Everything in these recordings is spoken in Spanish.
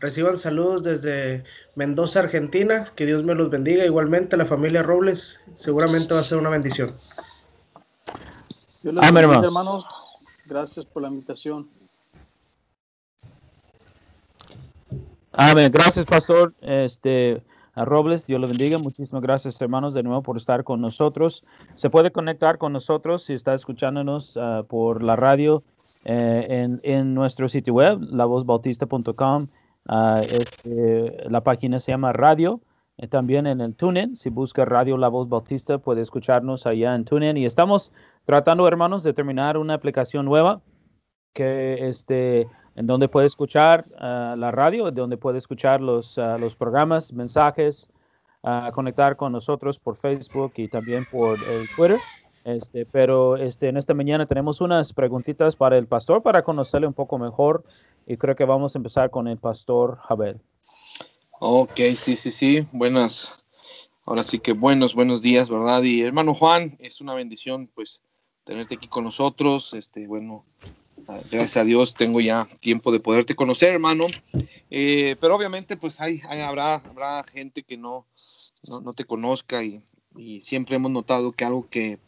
Reciban saludos desde Mendoza, Argentina. Que Dios me los bendiga. Igualmente la familia Robles seguramente va a ser una bendición. Amén, hermanos. Gracias por la invitación. Amén. Gracias, pastor. Este, a Robles, Dios lo bendiga. Muchísimas gracias, hermanos, de nuevo por estar con nosotros. Se puede conectar con nosotros si está escuchándonos ah, por la radio eh, en, nuestro sitio web, lavozbautista.com. Este, la página se llama Radio. Eh, también en el TuneIn, si busca Radio La Voz Bautista, puede escucharnos allá en TuneIn. Y estamos tratando, hermanos, de terminar una aplicación nueva que este, en donde puede escuchar ah, la radio, donde puede escuchar los, ah, los programas, mensajes, uh, conectar con nosotros por Facebook y también por el Twitter. Este, pero este, en esta mañana tenemos unas preguntitas para el pastor para conocerle un poco mejor y creo que vamos a empezar con el pastor Javel. Ok, sí, sí, sí, buenas, ahora sí que buenos, buenos días, ¿verdad? Y hermano Juan, es una bendición pues tenerte aquí con nosotros, este, bueno, gracias a Dios tengo ya tiempo de poderte conocer, hermano. Eh, pero obviamente, pues hay, habrá, habrá gente que no, no, te conozca y, siempre hemos notado que algo que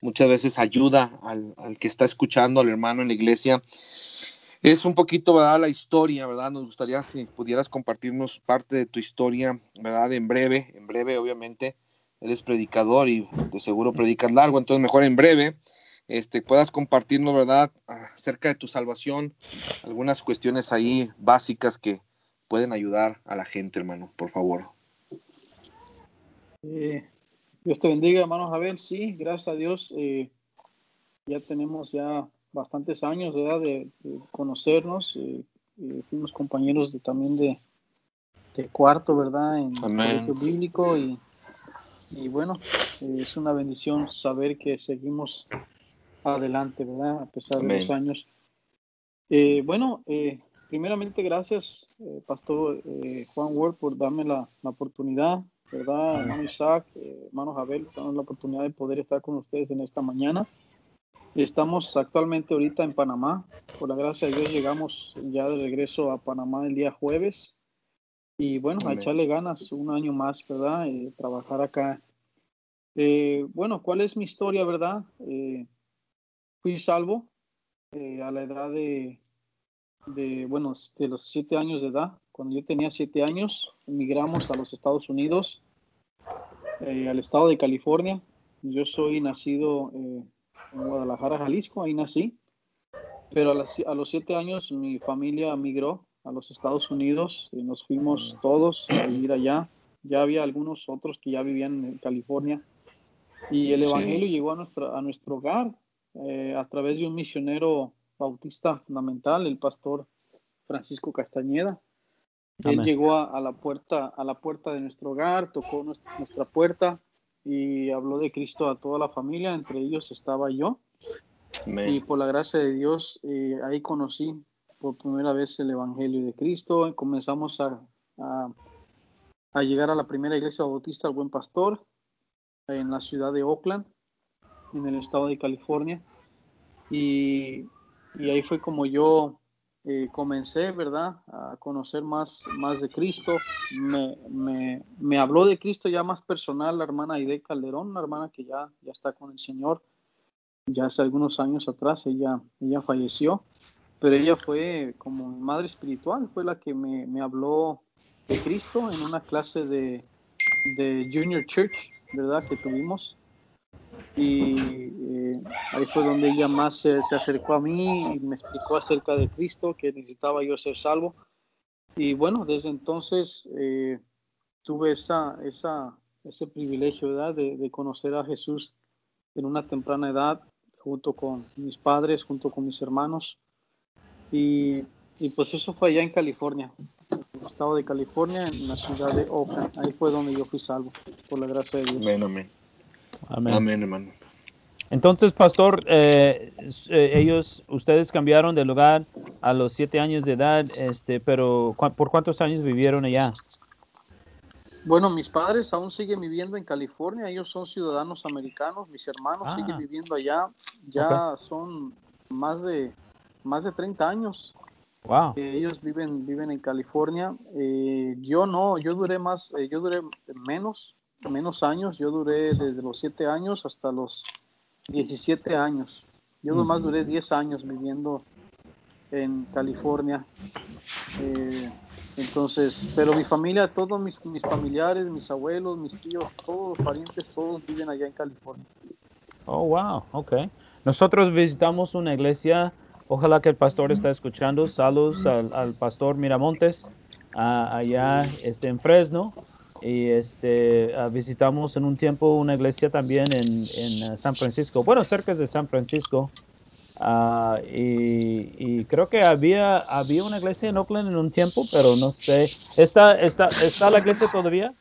muchas veces ayuda al, que está escuchando, al hermano en la iglesia, es un poquito, ¿verdad? La historia, ¿verdad? Nos gustaría si pudieras compartirnos parte de tu historia, ¿verdad? En breve, en breve, obviamente. Eres predicador y de seguro predicas largo, entonces mejor en breve este, puedas compartirnos, ¿verdad?, acerca de tu salvación, algunas cuestiones ahí básicas que pueden ayudar a la gente, hermano, por favor. Eh, Dios te bendiga, hermano Javier. Sí, gracias a Dios. Eh, ya tenemos ya bastantes años ¿verdad? De, conocernos. Eh, fuimos compañeros de, también de, de cuarto, ¿verdad? En el colegio bíblico y, y bueno, es una bendición saber que seguimos adelante, ¿verdad? A pesar de los años. Eh, bueno, eh, primeramente gracias, eh, Pastor Juan Ward, por darme la, oportunidad, ¿verdad? Hermano Isaac, hermano Abel, dando la oportunidad de poder estar con ustedes en esta mañana. Estamos actualmente ahorita en Panamá. Por la gracia de Dios llegamos ya de regreso a Panamá el día jueves. Y bueno, a echarle ganas un año más, ¿verdad? trabajar acá. bueno, ¿cuál es mi historia, verdad? fui salvo eh, a la edad de, de, bueno, de los siete años de edad. Cuando yo tenía siete años, emigramos a los Estados Unidos, eh, al estado de California. Yo soy nacido eh, en Guadalajara, Jalisco, ahí nací. Pero a, los siete años mi familia migró a los Estados Unidos y nos fuimos todos a vivir allá. Ya había algunos otros que ya vivían en California. Y el Evangelio llegó a, nuestra, a nuestro hogar eh, a través de un misionero bautista fundamental, el pastor Francisco Castañeda. Él llegó a, la puerta, a la puerta de nuestro hogar, tocó nuestra, puerta y habló de Cristo a toda la familia, entre ellos estaba yo. Y por la gracia de Dios, eh, ahí conocí por primera vez el Evangelio de Cristo. Comenzamos a, a, llegar a la primera iglesia bautista, el Buen Pastor, en la ciudad de Oakland en el estado de California. Y, y ahí fue como yo eh, comencé, ¿verdad?, a conocer más, más de Cristo. Me, me, me, habló de Cristo ya más personal la hermana Aide Calderón, una hermana que ya, ya está con el Señor. Ya hace algunos años atrás ella, ella falleció, pero ella fue como mi madre espiritual, fue la que me, me habló de Cristo en una clase de, de Junior Church, ¿verdad?, que tuvimos y eh, ahí fue donde ella más se, acercó a mí y me explicó acerca de Cristo, que necesitaba yo ser salvo. Y bueno, desde entonces eh, tuve esa, esa, ese privilegio De, de, conocer a Jesús en una temprana edad, junto con mis padres, junto con mis hermanos. Y, y pues eso fue allá en California, en el estado de California, en la ciudad de Oakland. Ahí fue donde yo fui salvo, por la gracia de Dios. Amén, amén. Amén, hermano. Entonces, pastor, eh, eh, ellos, ustedes cambiaron de lugar a los siete años de edad, este, pero ¿por cuántos años vivieron allá? Bueno, mis padres aún siguen viviendo en California, ellos son ciudadanos americanos, mis hermanos ah. siguen viviendo allá, ya son más de, más de 30 años. Wow. ellos viven, viven en California. Eh, yo no, yo duré más, eh, yo duré menos, menos años. Yo duré desde los 7 años hasta los 17 años. Yo nomás duré 10 años viviendo en California. Eh, entonces, pero mi familia, todos mis, mis familiares, mis abuelos, mis tíos, todos los parientes, todos viven allá en California. Oh, wow, ok. Nosotros visitamos una iglesia, ojalá que el pastor está escuchando. Saludos al, al pastor Miramontes, a- allá este, en Fresno. Y este, ah, visitamos en un tiempo una iglesia también en, en ah, San Francisco, bueno, cerca de San Francisco. Ah, y, y creo que había, había una iglesia en Oakland en un tiempo, pero no sé. ¿Está, está, está la iglesia todavía?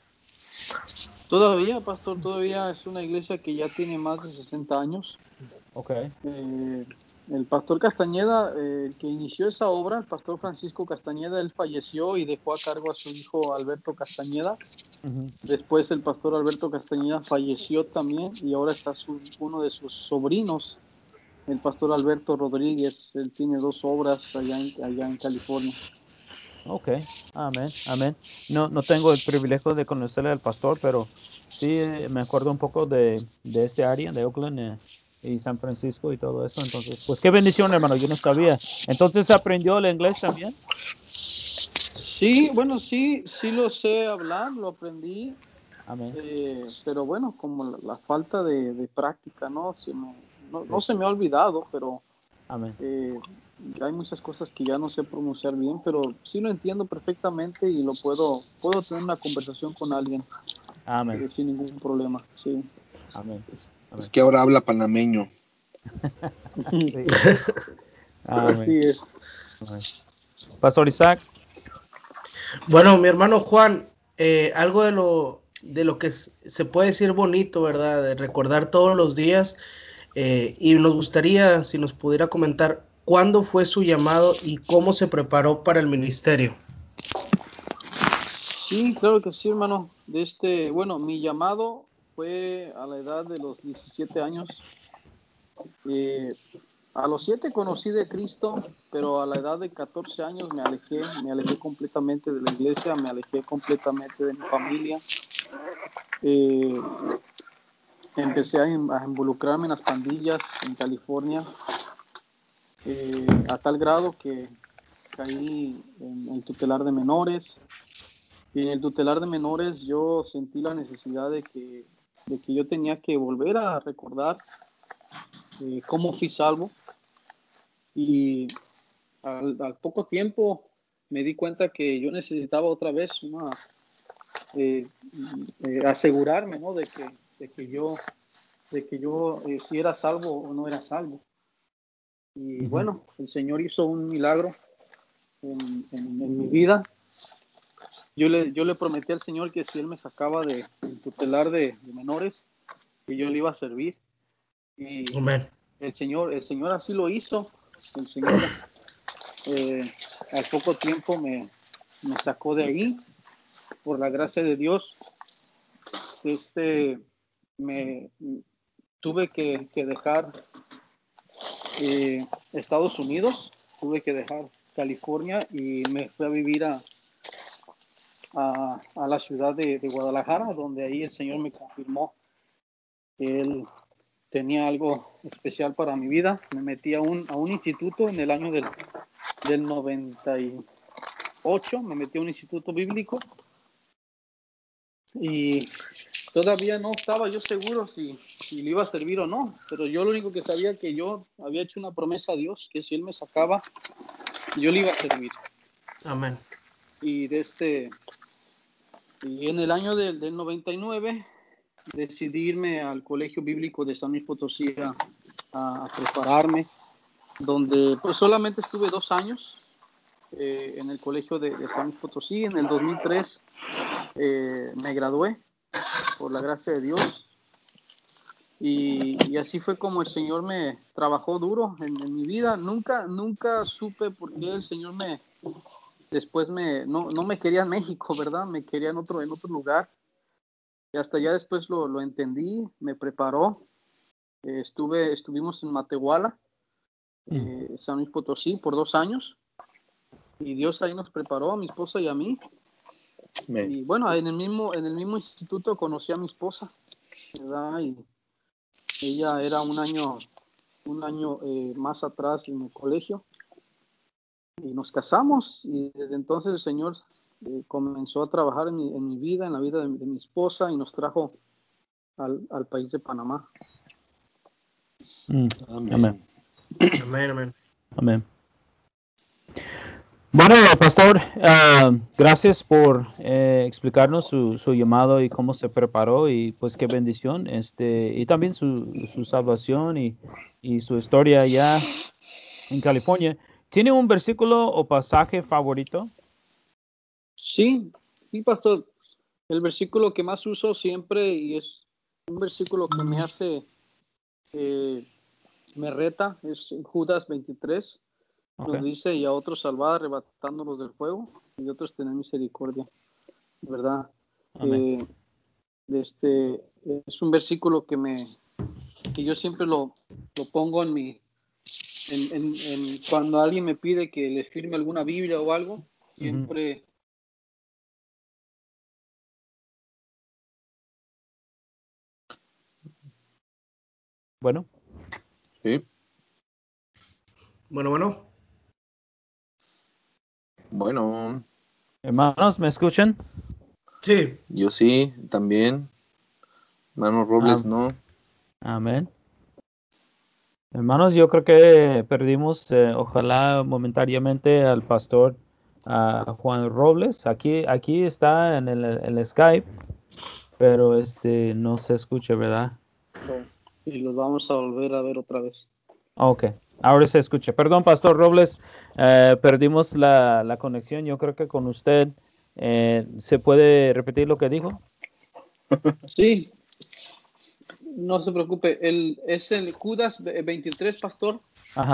Todavía, pastor, todavía es una iglesia que ya tiene más de 60 años. Ok. Eh, el pastor Castañeda, eh, el que inició esa obra, el pastor Francisco Castañeda, él falleció y dejó a cargo a su hijo Alberto Castañeda. Después el pastor Alberto Castañeda falleció también y ahora está su- uno de sus sobrinos, el pastor Alberto Rodríguez. Él tiene dos obras allá en, allá en California. Ok, amén, amén. No, no tengo el privilegio de conocerle al pastor, pero sí eh, me acuerdo un poco de, de este área, de Oakland eh, y San Francisco y todo eso. Entonces, pues qué bendición, hermano, yo no sabía. Entonces, ¿aprendió el inglés también? Sí, bueno, sí, sí lo sé hablar, lo aprendí, Amén. eh, pero bueno, como la, la falta de, de práctica, ¿no? Se me- no, no se me ha olvidado, pero Amén. eh, hay muchas cosas que ya no sé pronunciar bien, pero sí lo entiendo perfectamente y lo puedo, puedo tener una conversación con alguien eh, sin ningún problema, sí. Amén. Es que ahora habla panameño. Sí. Amén. Así es. Amén. Pastor Isaac. Bueno, mi hermano Juan, eh, algo de lo, de lo que se puede decir bonito, ¿verdad? De recordar todos los días. eh, y nos gustaría, si nos pudiera comentar, cuándo fue su llamado y cómo se preparó para el ministerio. Sí, claro que sí, hermano. De este, bueno, mi llamado fue a la edad de los 17 años. Eh, a los 7 conocí de Cristo, pero a la edad de 14 años me alejé, me alejé completamente de la iglesia, me alejé completamente de mi familia. Eh, empecé a involucrarme en las pandillas en California, eh, a tal grado que caí en el tutelar de menores. Y en el tutelar de menores yo sentí la necesidad de que, de que yo tenía que volver a recordar eh, cómo fui salvo. Y al, al poco tiempo me di cuenta que yo necesitaba otra vez una, eh, eh, asegurarme ¿no? de, que, de que yo, de que yo eh, si era salvo o no era salvo. Y bueno, el Señor hizo un milagro en, en- en mi vida. Yo le, yo le prometí al Señor que si Él me sacaba de, del tutelar de, de menores, que yo le iba a servir. Y el Señor, el Señor así lo hizo. El Señor eh, al poco tiempo me, me sacó de ahí, por la gracia de Dios. Este, me tuve que, que dejar eh, Estados Unidos, tuve que dejar California y me fui a vivir a, a, la ciudad de, Guadalajara, donde ahí el Señor me confirmó Él tenía algo especial para mi vida. Me metí a un, a un instituto en el año del, del 98, me metí a un instituto bíblico y todavía no estaba yo seguro si, si le iba a servir o no, pero yo lo único que sabía que yo había hecho una promesa a Dios, que si Él me sacaba, yo le iba a servir. Amén. Y de este y en el año del, del 99 decidí irme al Colegio Bíblico de San Luis Potosí a, prepararme, donde pues solamente estuve dos años eh, en el Colegio de, San Luis Potosí. En el 2003 eh, me gradué por la gracia de Dios. Y, y así fue como el Señor me trabajó duro en, en mi vida. Nunca, nunca supe por qué el Señor me, después me, no, no me quería en México, ¿verdad? Me quería en otro, en otro lugar. Y hasta ya después lo, lo entendí, me preparó. Eh, estuve, estuvimos en Matehuala, eh, San Luis Potosí, por dos años. y Dios ahí nos preparó a mi esposa y a mí. Y bueno, en el mismo, en el mismo instituto conocí a mi esposa, ¿verdad? Y ella era un año, un año eh, más atrás en el colegio. Y nos casamos y desde entonces el Señor eh, comenzó a trabajar en mi, en mi, vida, en la vida de, mi esposa y nos trajo al, al país de Panamá. Mm. Amén. Amén, amén. Amén. Bueno, pastor, uh, gracias por eh, explicarnos su, su, llamado y cómo se preparó y pues qué bendición, este, y también su, su salvación y, y, su historia allá en California. ¿Tiene un versículo o pasaje favorito? Sí, sí, pastor. El versículo que más uso siempre y es un versículo que me hace, eh, me reta, es Judas 23 nos dice, y a otros salvar arrebatándolos del fuego, y otros tener misericordia. ¿Verdad? Eh, este, es un versículo que me que yo siempre lo, lo pongo en mi en, en, cuando alguien me pide que le firme alguna Biblia o algo, siempre Bueno. Sí. Bueno, bueno. Bueno. Hermanos, ¿me escuchan? Sí. Yo sí, también. Hermanos Robles, no. Amén. Hermanos, yo creo que perdimos, eh, ojalá momentáneamente, al pastor Juan Robles. Aquí, aquí está en el, Skype, pero este no se escucha, ¿verdad? Y los vamos a volver a ver otra vez. Ok, ahora se escucha. Perdón, pastor Robles, eh, perdimos la, la, conexión. Yo creo que con usted eh, se puede repetir lo que dijo. Sí, no se preocupe. El, es el Judas 23, pastor.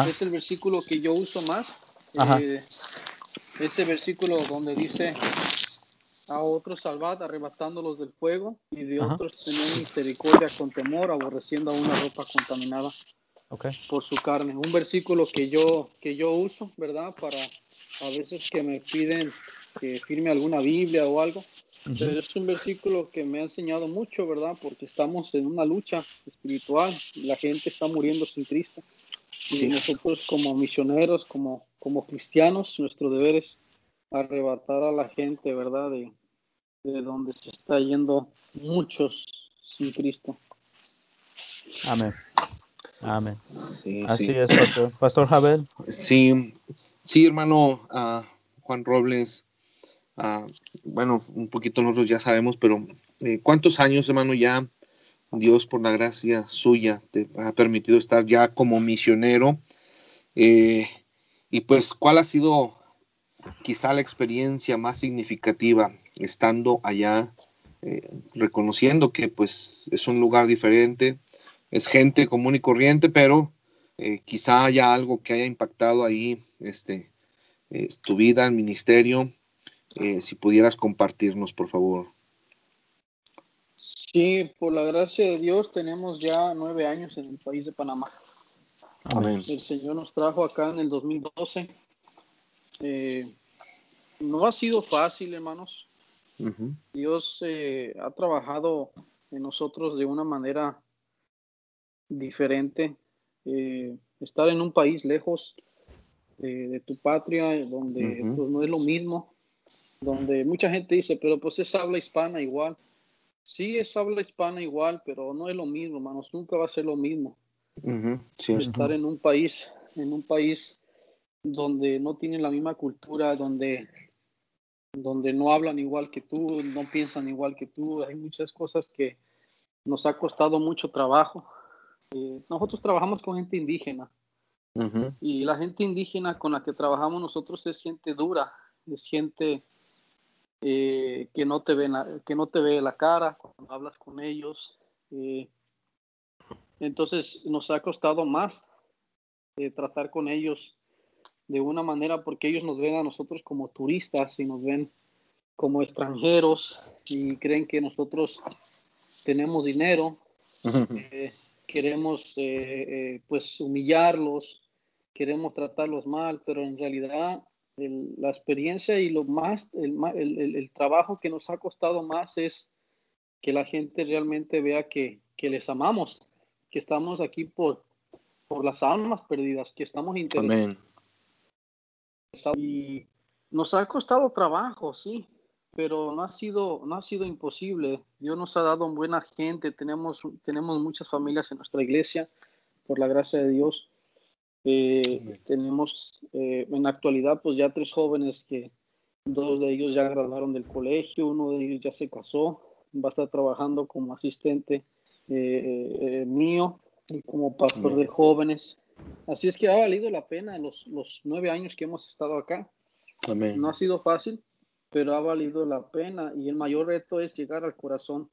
Es el versículo que yo uso más. Eh, ese versículo donde dice a otros salvad arrebatándolos del fuego y de otros tener misericordia con temor aborreciendo a una ropa contaminada por su carne. Un versículo que yo, que yo uso, ¿verdad? Para a veces que me piden que firme alguna Biblia o algo. Pero es un versículo que me ha enseñado mucho, ¿verdad? Porque estamos en una lucha espiritual. La gente está muriendo sin Cristo. Y nosotros como misioneros, como, como cristianos, nuestro deber es arrebatar a la gente, ¿verdad? De, de donde se está yendo muchos sin Cristo. Amén. Amén. Sí, Así es, Pastor. Pastor Javel. Sí, sí, hermano uh, Juan Robles. Uh, bueno, un poquito nosotros ya sabemos, pero eh, ¿cuántos años, hermano, ya Dios, por la gracia suya, te ha permitido estar ya como misionero? Eh, y pues, ¿cuál ha sido quizá la experiencia más significativa estando allá, eh, reconociendo que pues es un lugar diferente, es gente común y corriente, pero eh, quizá haya algo que haya impactado ahí este, eh, tu vida, el ministerio. Eh, si pudieras compartirnos, por favor. Sí, por la gracia de Dios tenemos ya nueve años en el país de Panamá. Amén. El Señor nos trajo acá en el 2012. No ha sido fácil, hermanos. Dios ha trabajado en nosotros de una manera diferente. Eh, estar en un país lejos de, tu patria, donde pues, no es lo mismo, donde mucha gente dice, pero pues es habla hispana igual. Sí, es habla hispana igual, pero no es lo mismo, hermanos, nunca va a ser lo mismo. estar en un país, en un país donde no tienen la misma cultura, donde, donde no hablan igual que tú, no piensan igual que tú, hay muchas cosas que nos ha costado mucho trabajo. Eh, nosotros trabajamos con gente indígena. Y la gente indígena con la que trabajamos nosotros es gente dura, es gente eh, que, no te ve la, que no te ve la cara cuando hablas con ellos. Eh, entonces nos ha costado más tratar con ellos de una manera porque ellos nos ven a nosotros como turistas y nos ven como extranjeros y creen que nosotros tenemos dinero queremos eh, eh, pues humillarlos, queremos tratarlos mal, pero en realidad la experiencia y lo más, el, trabajo que nos ha costado más es que la gente realmente vea que, les amamos, que estamos aquí por, por las almas perdidas, que estamos interesados. Y nos ha costado trabajo, sí, pero no ha sido, no ha sido imposible. Dios nos ha dado buena gente, tenemos, tenemos muchas familias en nuestra iglesia, por la gracia de Dios. Eh, tenemos eh, en la actualidad pues ya tres jóvenes que dos de ellos ya graduaron del colegio, uno de ellos ya se casó, va a estar trabajando como asistente eh, mío y como pastor de jóvenes. Así es que ha valido la pena los, los nueve años que hemos estado acá. No ha sido fácil, pero ha valido la pena y el mayor reto es llegar al corazón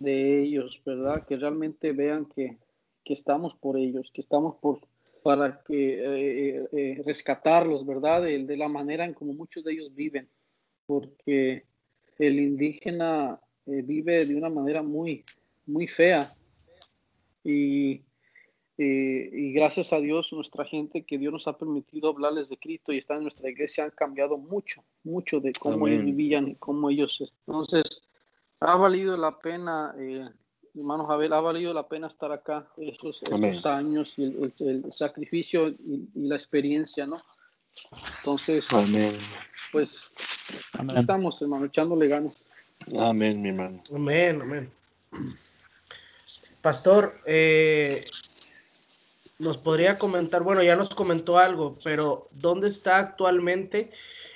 de ellos, ¿verdad? Que realmente vean que, que estamos por ellos, que estamos por para que eh, eh, rescatarlos, ¿verdad? De, de, la manera en como muchos de ellos viven, porque el indígena eh, vive de una manera muy, muy fea y, y gracias a Dios nuestra gente que Dios nos ha permitido hablarles de Cristo y está en nuestra iglesia han cambiado mucho, mucho de cómo ellos vivían y cómo ellos. Entonces, ha valido la pena hermano Javier, ha valido la pena estar acá estos, años y el, sacrificio y, la experiencia, ¿no? Entonces, pues estamos, hermano, echándole ganas. Amén, mi hermano. Amén, amén. Pastor, eh, nos podría comentar, bueno, ya nos comentó algo, pero ¿dónde está actualmente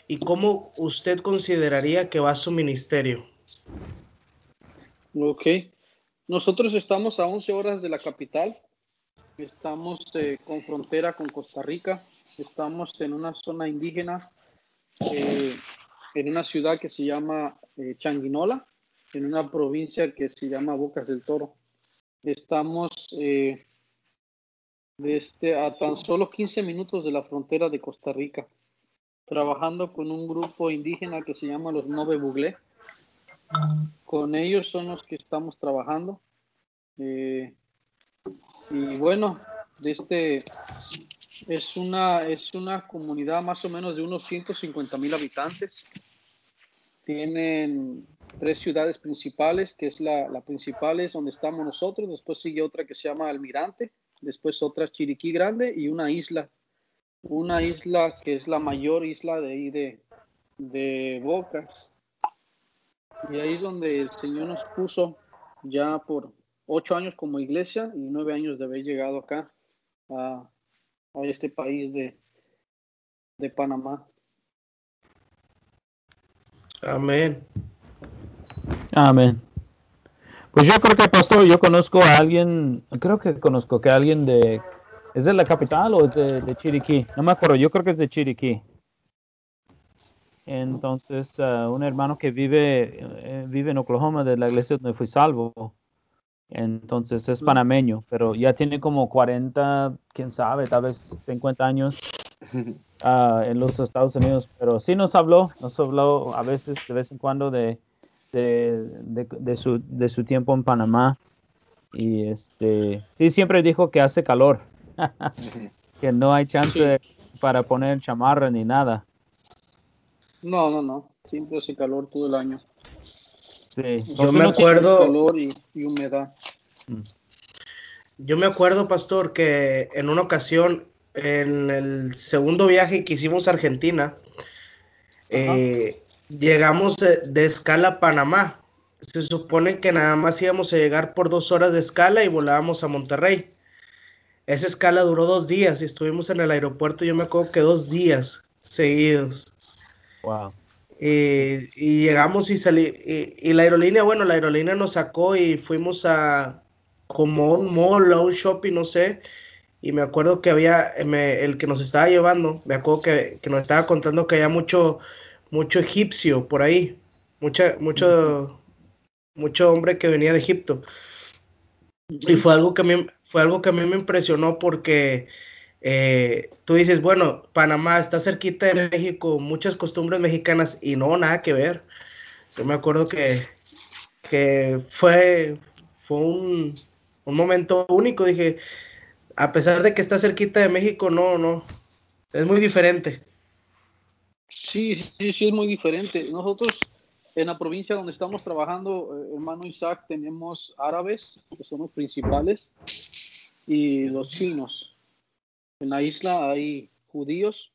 y cómo usted consideraría que va su ministerio? Ok. Nosotros estamos a 11 horas de la capital, estamos eh, con frontera con Costa Rica, estamos en una zona indígena, eh, en una ciudad que se llama eh, Changuinola, en una provincia que se llama Bocas del Toro. Estamos desde a tan solo 15 minutos de la frontera de Costa Rica, trabajando con un grupo indígena que se llama los Nove Buglé con ellos son los que estamos trabajando. Eh, y bueno, este es una, es una comunidad más o menos de unos 150 mil habitantes. Tienen tres ciudades principales, que es la, la, principal es donde estamos nosotros, después sigue otra que se llama Almirante, después otra es Chiriquí Grande y una isla, una isla que es la mayor isla de ahí de, de Bocas. Y ahí es donde el Señor nos puso ya por ocho años como iglesia y nueve años de haber llegado acá a, este país de, de Panamá. Amén. Amén. Pues yo creo que, pastor, yo conozco a alguien, creo que conozco que alguien de, ¿es de la capital o es de, de Chiriquí? No me acuerdo, yo creo que es de Chiriquí. Entonces, uh, un hermano que vive, eh, vive en Oklahoma, de la iglesia donde fui salvo. Entonces es panameño, pero ya tiene como 40, quién sabe, tal vez 50 años uh, en los Estados Unidos. Pero sí nos habló, nos habló a veces, de vez en cuando, de, de, de, su, de su tiempo en Panamá. Y este, sí, siempre dijo que hace calor, que no hay chance para poner chamarra ni nada. No, no, no. Siempre hace calor todo el año. Sí. Yo me acuerdo. Calor y, humedad. Mm. Yo me acuerdo, pastor, que en una ocasión, en el segundo viaje que hicimos a Argentina, eh, llegamos de, escala a Panamá. Se supone que nada más íbamos a llegar por dos horas de escala y volábamos a Monterrey. Esa escala duró dos días y estuvimos en el aeropuerto, yo me acuerdo que dos días seguidos. Wow. Y, llegamos y salí. Y, la aerolínea, bueno, la aerolínea nos sacó y fuimos a como un mall, a un shopping, no sé. Y me acuerdo que había, el que nos estaba llevando, me acuerdo que, nos estaba contando que había mucho, mucho egipcio por ahí. Mucha, mucho, mucho hombre que venía de Egipto. Y fue algo que a fue algo que a mí me impresionó porque eh, tú dices, bueno, Panamá está cerquita de México, muchas costumbres mexicanas y no, nada que ver. Yo me acuerdo que, que fue, fue un, un momento único, dije, a pesar de que está cerquita de México, no, no, es muy diferente. Sí, sí, sí, es muy diferente. Nosotros en la provincia donde estamos trabajando, eh, hermano Isaac, tenemos árabes, que son los principales, y los chinos. En la isla hay judíos,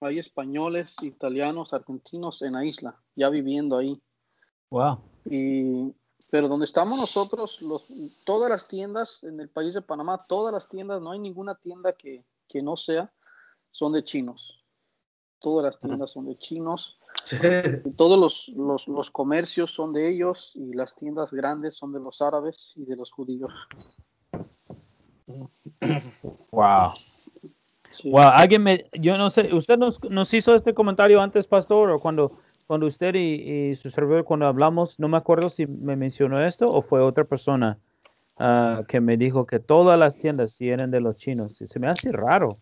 hay españoles, italianos, argentinos en la isla, ya viviendo ahí. Wow. Y, pero donde estamos nosotros, los, todas las tiendas en el país de Panamá, todas las tiendas, no hay ninguna tienda que, que no sea, son de chinos. Todas las tiendas son de chinos. Todos los, los, los, comercios son de ellos y las tiendas grandes son de los árabes y de los judíos. Wow. Wow, alguien me, yo no sé, ¿usted nos, nos, hizo este comentario antes, pastor, o cuando, cuando usted y, su servidor, cuando hablamos, no me acuerdo si me mencionó esto o fue otra persona uh, que me dijo que todas las tiendas sí eran de los chinos. Se me hace raro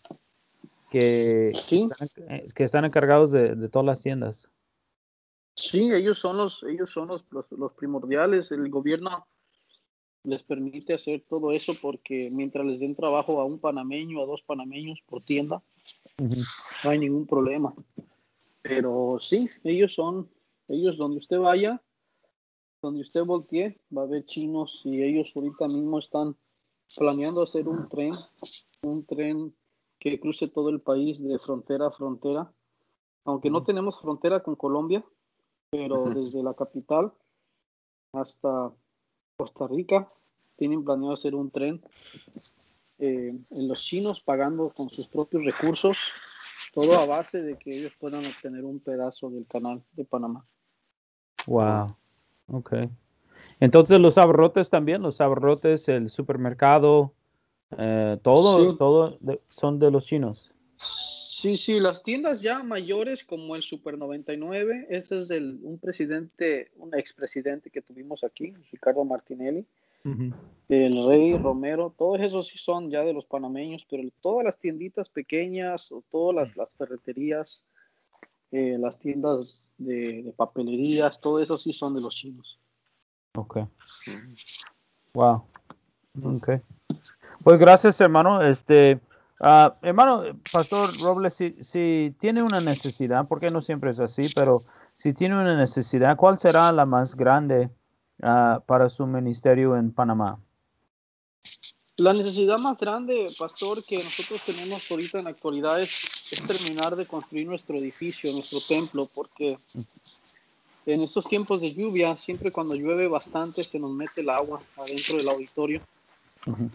que, ¿Sí? están, que están encargados de, de, todas las tiendas. Sí, ellos son los, ellos son los, los, los primordiales. El gobierno les permite hacer todo eso porque mientras les den trabajo a un panameño, a dos panameños por tienda, uh -huh. no hay ningún problema. Pero sí, ellos son, ellos donde usted vaya, donde usted voltee, va a haber chinos y ellos ahorita mismo están planeando hacer un tren, un tren que cruce todo el país de frontera a frontera. Aunque no tenemos frontera con Colombia, pero desde la capital hasta Costa Rica tienen planeado hacer un tren eh, en los chinos pagando con sus propios recursos, todo a base de que ellos puedan obtener un pedazo del canal de Panamá. Wow, ok. Entonces los abarrotes también, los abarrotes, el supermercado, eh, todo, sí. todo de, son de los chinos. Sí, sí, las tiendas ya mayores como el Super 99, ese es del, un presidente, un expresidente que tuvimos aquí, Ricardo Martinelli, uh -huh. el Rey Romero, todos esos sí son ya de los panameños, pero todas las tienditas pequeñas o todas las, las ferreterías, eh, las tiendas de, de, papelerías, todo eso sí son de los chinos. Ok. Wow. Ok. Pues gracias, hermano. Este. Uh, hermano, Pastor Robles, si, si, tiene una necesidad, porque no siempre es así, pero si tiene una necesidad, ¿cuál será la más grande uh, para su ministerio en Panamá? La necesidad más grande, Pastor, que nosotros tenemos ahorita en la actualidad es, es terminar de construir nuestro edificio, nuestro templo, porque en estos tiempos de lluvia, siempre cuando llueve bastante, se nos mete el agua adentro del auditorio. Uh -huh.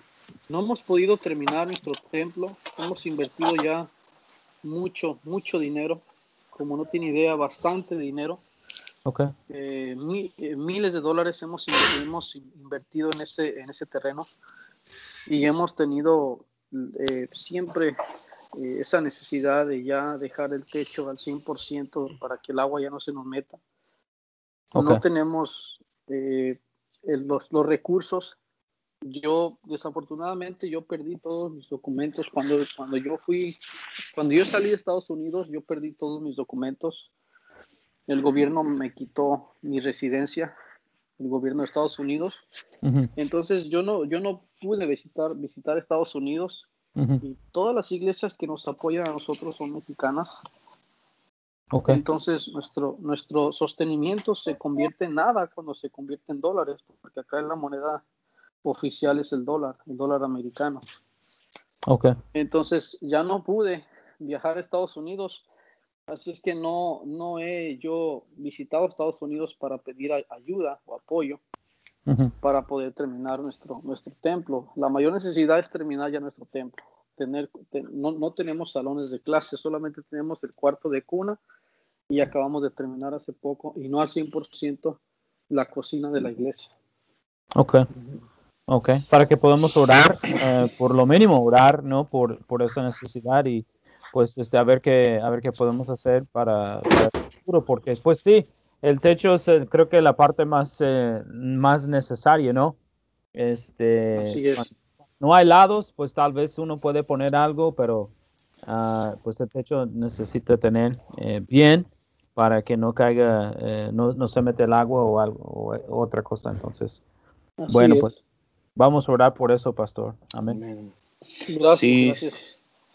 No hemos podido terminar nuestro templo, hemos invertido ya mucho, mucho dinero, como no tiene idea, bastante dinero. Okay. Eh, mi, eh, miles de dólares hemos, hemos invertido en ese, en ese terreno y hemos tenido eh, siempre eh, esa necesidad de ya dejar el techo al 100% para que el agua ya no se nos meta. Okay. No tenemos eh, los, los recursos yo desafortunadamente yo perdí todos mis documentos cuando cuando yo fui cuando yo salí de Estados Unidos yo perdí todos mis documentos el gobierno me quitó mi residencia el gobierno de Estados Unidos uh -huh. entonces yo no yo no pude visitar visitar Estados Unidos uh -huh. y todas las iglesias que nos apoyan a nosotros son mexicanas okay. entonces nuestro nuestro sostenimiento se convierte en nada cuando se convierte en dólares porque acá es la moneda oficial es el dólar, el dólar americano. Okay. Entonces ya no pude viajar a Estados Unidos, así es que no, no he yo visitado Estados Unidos para pedir ayuda o apoyo uh -huh. para poder terminar nuestro, nuestro templo. La mayor necesidad es terminar ya nuestro templo. Tener, te, no, no tenemos salones de clase, solamente tenemos el cuarto de cuna y acabamos de terminar hace poco y no al 100% la cocina de la iglesia. Ok. Ok, para que podamos orar, eh, por lo mínimo orar, ¿no? Por, por esa necesidad y pues este, a ver qué, a ver qué podemos hacer para, para el futuro, porque pues sí, el techo es el, creo que la parte más, eh, más necesaria, ¿no? Este, Así es. No hay lados, pues tal vez uno puede poner algo, pero uh, pues el techo necesita tener eh, bien para que no caiga, eh, no, no, se mete el agua o algo o, otra cosa, entonces. Así bueno, es. pues Vamos a orar por eso, pastor. Amén. Gracias. Sí, gracias.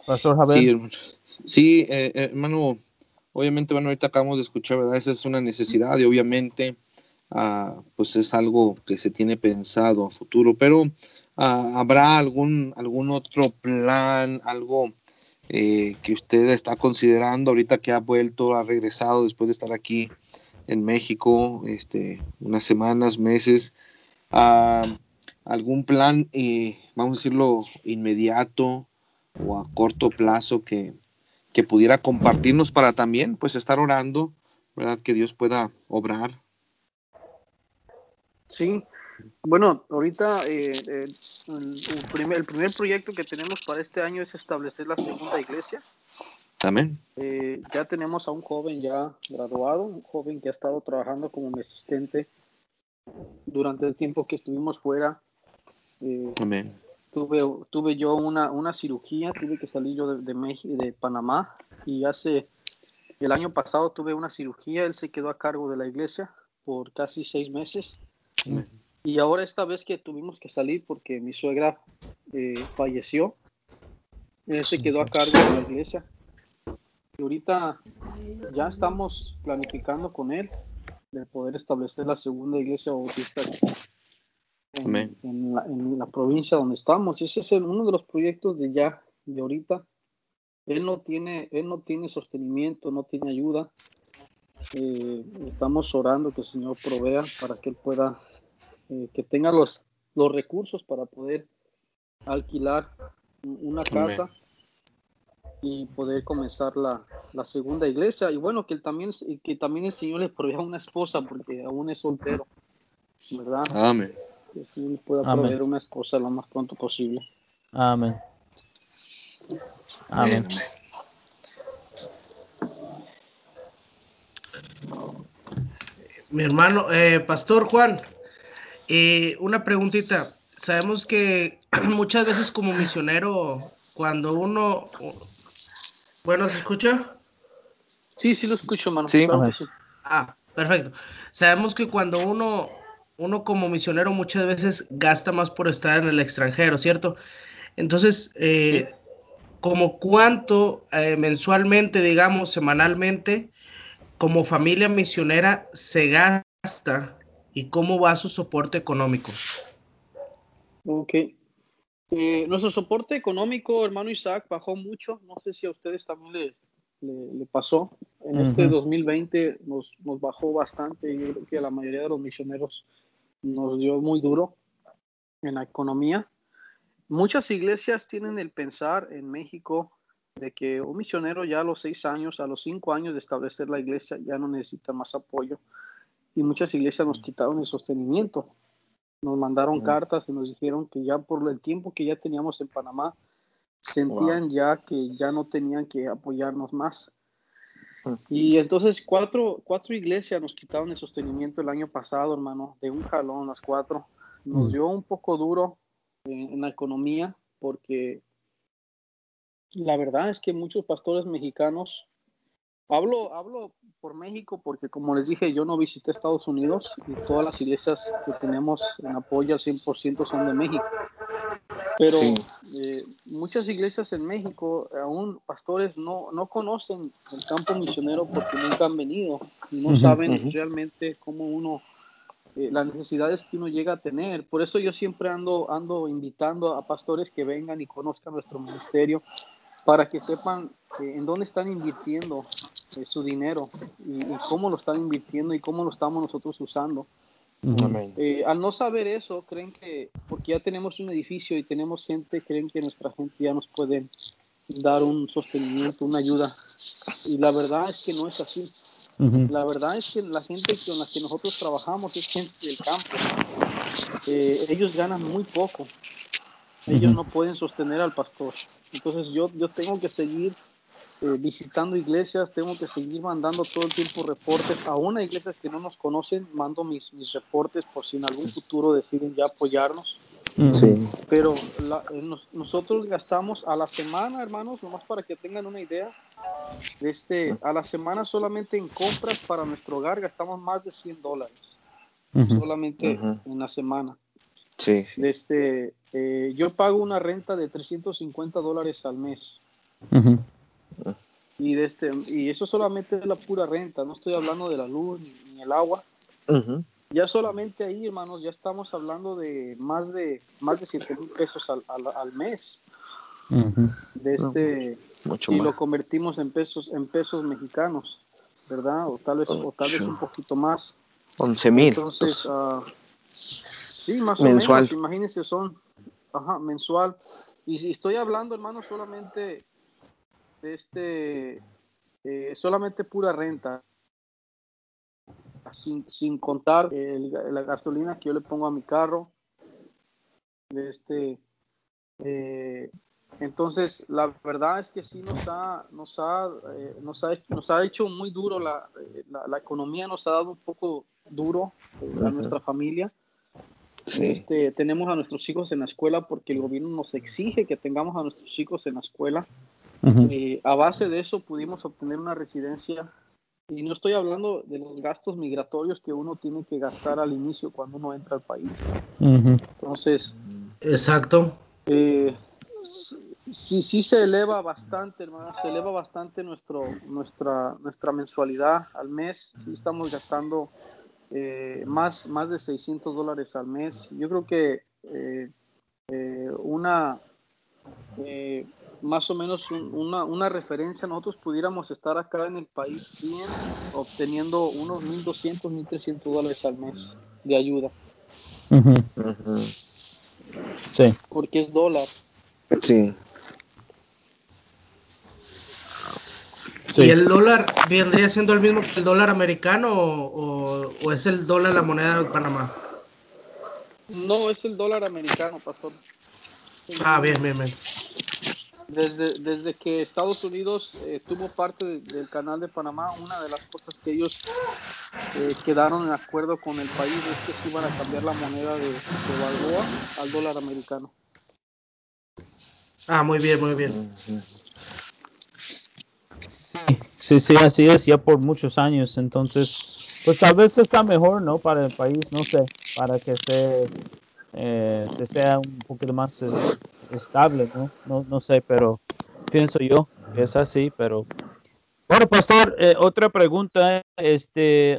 Pastor Javier. sí, sí eh, hermano obviamente, bueno, ahorita acabamos de escuchar, ¿verdad? Esa es una necesidad y obviamente, ah, pues es algo que se tiene pensado a futuro, pero ah, ¿habrá algún, algún otro plan, algo eh, que usted está considerando ahorita que ha vuelto, ha regresado después de estar aquí en México, este, unas semanas, meses? Ah, ¿Algún plan, eh, vamos a decirlo, inmediato o a corto plazo que, que pudiera compartirnos para también pues estar orando, ¿verdad? Que Dios pueda obrar. Sí, bueno, ahorita eh, el, primer, el, primer, proyecto que tenemos para este año es establecer la segunda iglesia. Amén. Eh, ya tenemos a un joven ya graduado, un joven que ha estado trabajando como mi asistente durante el tiempo que estuvimos fuera. Eh, Amén tuve, tuve yo una, una cirugía, tuve que salir yo de, de, México, de Panamá y hace el año pasado tuve una cirugía, él se quedó a cargo de la iglesia por casi seis meses. Y ahora esta vez que tuvimos que salir porque mi suegra eh, falleció, él se quedó a cargo de la iglesia. Y ahorita ya estamos planificando con él de poder establecer la segunda iglesia bautista en, la, en, la, provincia donde estamos. Ese es uno de los proyectos de ya, de ahorita. Él no tiene, él no tiene sostenimiento, no tiene ayuda. Eh, estamos orando que el Señor provea para que él pueda, eh, que tenga los, los recursos para poder alquilar una casa y poder comenzar la, la, segunda iglesia. Y bueno, que él también, que también el Señor le provea una esposa porque aún es soltero. ¿Verdad? Amén que sí pueda proveer una esposa lo más pronto posible. Amén. Amén. Mi hermano, eh, Pastor Juan, eh, una preguntita. Sabemos que muchas veces como misionero, cuando uno... Bueno, ¿se escucha? Sí, sí lo escucho, hermano. Sí. Ah, perfecto. Sabemos que cuando uno uno como misionero muchas veces gasta más por estar en el extranjero, ¿cierto? Entonces, eh, como cuánto eh, mensualmente, digamos, semanalmente, como familia misionera se gasta y cómo va su soporte económico. Ok. Eh, nuestro soporte económico, hermano Isaac, bajó mucho. No sé si a ustedes también le, pasó. En este 2020 nos, nos, bajó bastante. Yo creo que a la mayoría de los misioneros nos dio muy duro en la economía. Muchas iglesias tienen el pensar en México de que un misionero ya a los seis años, a los cinco años de establecer la iglesia, ya no necesita más apoyo. Y muchas iglesias nos quitaron el sostenimiento. Nos mandaron cartas y nos dijeron que ya por el tiempo que ya teníamos en Panamá, sentían ya que ya no tenían que apoyarnos más. Y entonces cuatro, cuatro iglesias nos quitaron el sostenimiento el año pasado, hermano, de un jalón las cuatro. Nos mm. dio un poco duro en, la economía porque la verdad es que muchos pastores mexicanos, hablo, hablo por México porque como les dije, yo no visité Estados Unidos y todas las iglesias que tenemos en apoyo al 100% son de México. Pero eh, muchas iglesias en México, aún pastores no, no conocen el campo misionero porque nunca han venido y no saben realmente cómo uno, eh, las necesidades que uno llega a tener. Por eso yo siempre ando, ando invitando a pastores que vengan y conozcan nuestro ministerio para que sepan eh, en dónde están invirtiendo su dinero y, y, cómo lo están invirtiendo y cómo lo estamos nosotros usando. Eh, al no saber eso, creen que, porque ya tenemos un edificio y tenemos gente, creen que nuestra gente ya nos puede dar un sostenimiento, una ayuda. Y la verdad es que no es así. La verdad es que la gente con la que nosotros trabajamos es gente del campo. Eh, ellos ganan muy poco. Ellos no pueden sostener al pastor. Entonces yo, yo tengo que seguir eh, visitando iglesias, tengo que seguir mandando todo el tiempo reportes, a una iglesias que no nos conocen, mando mis, mis reportes por si en algún futuro deciden ya apoyarnos. Sí. Pero nosotros gastamos a la semana, hermanos, nomás para que tengan una idea, este, a la semana solamente en compras para nuestro hogar gastamos más de 100 dólares, solamente en la semana. Sí. Este, eh, yo pago una renta de 350 dólares al mes. Y, de este, y eso solamente es la pura renta, no estoy hablando de la luz ni, el agua. Ya solamente ahí, hermanos, ya estamos hablando de más de más de 7 mil pesos al, al, mes. De este, si lo convertimos en pesos en pesos mexicanos, ¿verdad? O tal vez, o tal vez un poquito más. 11 mil. Entonces, uh, sí, más o menos, imagínense, son ajá, mensual. Y si estoy hablando, hermano, solamente este, eh, solamente pura renta, sin, sin contar la gasolina que yo le pongo a mi carro. De este, eh, entonces, la verdad es que sí nos ha, nos ha, eh, nos ha, nos ha hecho muy duro, la, la, la, economía nos ha dado un poco duro a nuestra familia. Este, tenemos a nuestros hijos en la escuela porque el gobierno nos exige que tengamos a nuestros hijos en la escuela. Eh, a base de eso pudimos obtener una residencia y no estoy hablando de los gastos migratorios que uno tiene que gastar al inicio cuando uno entra al país. Entonces, exacto. Eh, sí, sí se eleva bastante, hermano, se eleva bastante nuestro, nuestra, nuestra mensualidad al mes. Sí estamos gastando eh, más, más de 600 dólares al mes. Yo creo que eh, eh, una, más o menos una, una, referencia, nosotros pudiéramos estar acá en el país bien obteniendo unos 1.200, 1.300 dólares al mes de ayuda. Sí. Porque es dólar. Sí. ¿Y el dólar vendría siendo el mismo que el dólar americano o, o, es el dólar la moneda de Panamá? No, es el dólar americano, pastor. Ah, bien, bien, bien. Desde, desde que Estados Unidos eh, tuvo parte del canal de Panamá, una de las cosas que ellos eh, quedaron en acuerdo con el país es que se iban a cambiar la moneda de, de Balboa al dólar americano. Ah, muy bien, muy bien. Sí, sí, así es, ya por muchos años. Entonces, pues tal vez está mejor, ¿no? Para el país, no sé, para que se, eh, se sea un poquito más eh, estable, ¿no? ¿no? No sé, pero pienso yo que es así, pero... Bueno, pastor, eh, otra pregunta, este,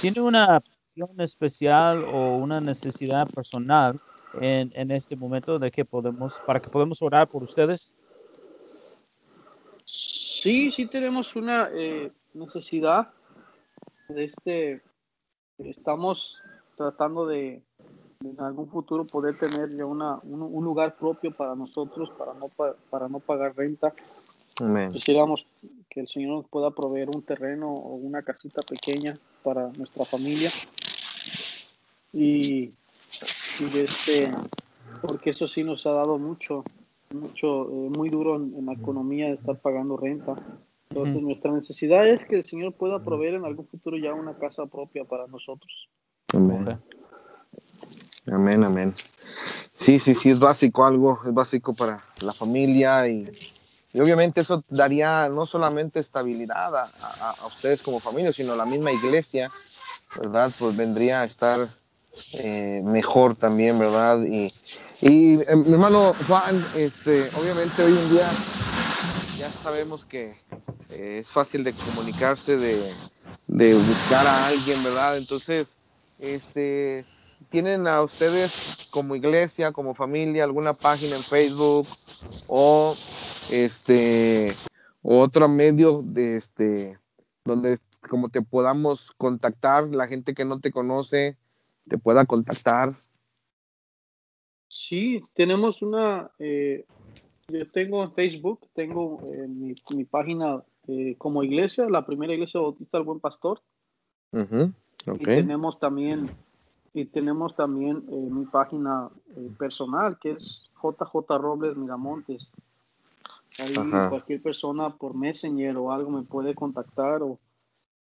¿tiene una acción especial o una necesidad personal en, en este momento de que podemos, para que podamos orar por ustedes? Sí, sí tenemos una eh, necesidad de este, estamos tratando de, en algún futuro poder tener ya una, un, lugar propio para nosotros, para no, para no pagar renta. Quisiéramos que el Señor nos pueda proveer un terreno o una casita pequeña para nuestra familia. Y, y este, porque eso sí nos ha dado mucho, mucho, eh, muy duro en, la economía de estar pagando renta. Entonces, nuestra necesidad es que el Señor pueda proveer en algún futuro ya una casa propia para nosotros. Amén. Amén, amén. Sí, sí, sí, es básico algo, es básico para la familia y, obviamente eso daría no solamente estabilidad a, a, ustedes como familia, sino a la misma iglesia, ¿verdad? Pues vendría a estar eh, mejor también, ¿verdad? Y, y eh, mi hermano Juan, este, obviamente hoy en día ya sabemos que eh, es fácil de comunicarse, de, buscar a alguien, ¿verdad? Entonces, este, ¿tienen a ustedes como iglesia, como familia, alguna página en Facebook o este otro medio de este donde como te podamos contactar, la gente que no te conoce te pueda contactar? Sí, tenemos una, eh, yo tengo en Facebook, tengo eh, mi, página eh, como iglesia, la primera iglesia bautista del Buen Pastor. Y tenemos también, y tenemos también mi página personal, que es JJ Robles Miramontes. Ahí cualquier persona por Messenger o algo me puede contactar o